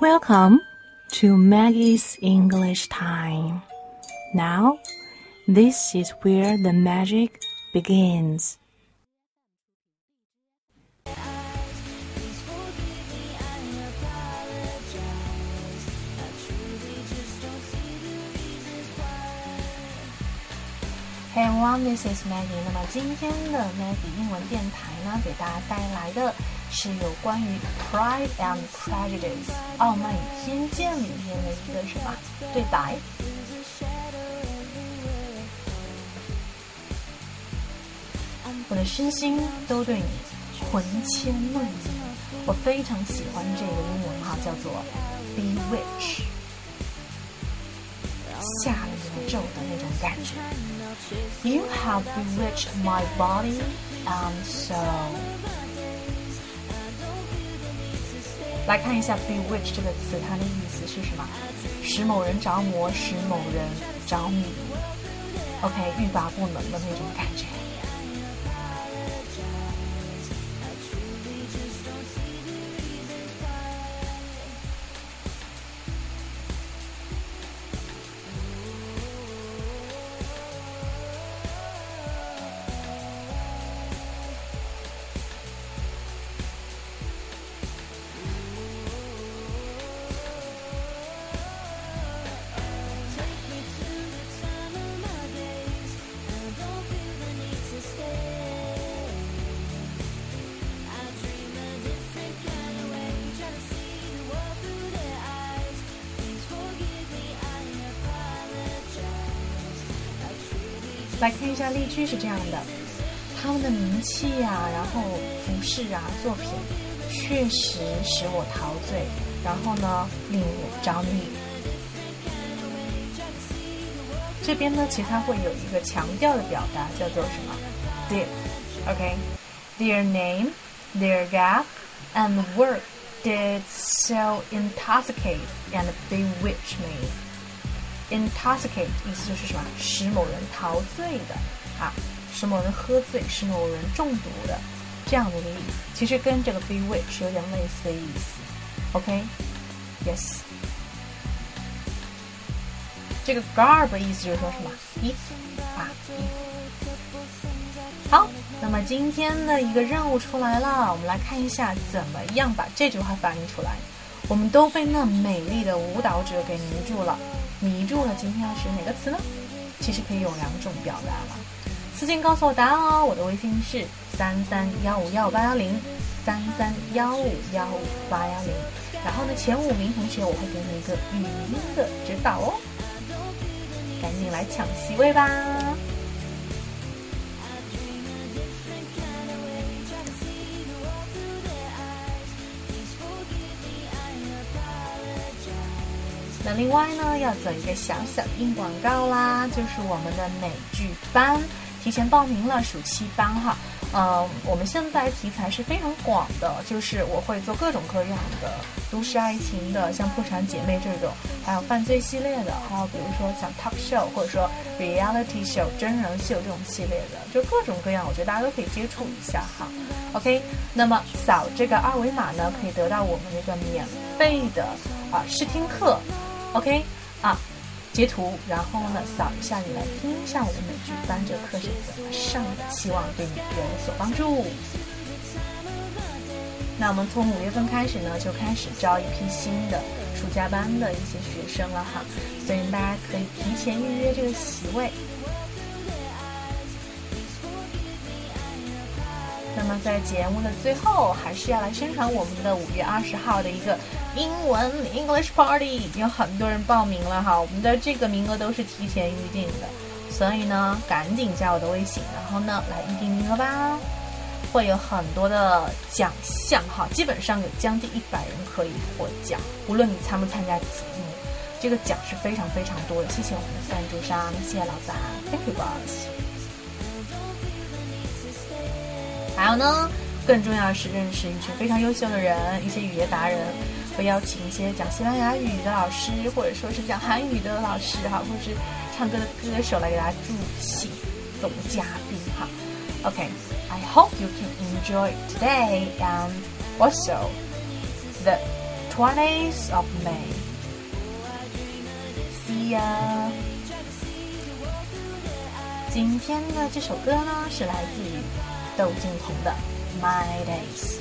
Welcome to Maggie's English Time. Now, this is where the magic begins. Hey everyone, this is Maggie. 那么今天的 Maggie 英文电台呢，给大家带来的是有关于 Pride and Prejudice《傲慢与偏见》里面的一个什么对白。我的身心都对你魂牵梦萦，我非常喜欢这个英文哈，叫做 bewitch，下了魔咒的那种感觉。You have bewitched my body and soul。来看一下 bewitch 这个词，它的意思是什么？使某人着魔，使某人着迷。OK，欲罢不能的那种感觉。来看一下例句是这样的：他们的名气呀，然后服饰啊，作品确实使我陶醉，然后呢，令我着迷。这边呢，其实它会有一个强调的表达，叫做什么？Did，OK，their name, their gap and work did so intoxicate and bewitch me. Intoxicate 意思就是什么？使某人陶醉的啊，使某人喝醉，使某人中毒的这样的一个意思。其实跟这个 bewitch 有点类似的意思。OK，Yes。这个 garb 意思就是说什么？衣服啊，衣服。好，那么今天的一个任务出来了，我们来看一下怎么样把这句话翻译出来。我们都被那美丽的舞蹈者给迷住了。迷住了，今天要学哪个词呢？其实可以有两种表达了。私信告诉我答案哦，我的微信是三三幺五幺五八幺零，三三幺五幺五八幺零。然后呢，前五名同学我会给你一个语音的指导哦，赶紧来抢席位吧！那另外呢，要做一个小小硬广告啦，就是我们的美剧班提前报名了暑期班哈。嗯，我们现在题材是非常广的，就是我会做各种各样的都市爱情的，像破产姐妹这种，还有犯罪系列的，还有比如说像 talk show 或者说 reality show 真人秀这种系列的，就各种各样，我觉得大家都可以接触一下哈。OK，那么扫这个二维码呢，可以得到我们那个免费的啊试听课。OK，啊，截图，然后呢，扫一下，你来听一下我的美剧班这课是怎么上的，希望对你有所帮助。那我们从五月份开始呢，就开始招一批新的暑假班的一些学生了哈，所以大家可以提前预约这个席位。那么在节目的最后，还是要来宣传我们的五月二十号的一个英文 English Party，已经有很多人报名了哈，我们的这个名额都是提前预定的，所以呢，赶紧加我的微信，然后呢来预定名额吧，会有很多的奖项哈，基本上有将近一百人可以获奖，无论你参不参加节目，这个奖是非常非常多的。谢谢我们的赞助商，谢谢老板，Thank you boss。还有呢，更重要的是认识一群非常优秀的人，一些语言达人，会邀请一些讲西班牙语的老师，或者说是讲韩语的老师哈，或者是唱歌的歌手来给大家助兴，做嘉宾哈。OK，I hope you can enjoy today and also the 20th of May. See ya. 今天的这首歌呢，是来自于窦靖童的《My Days》。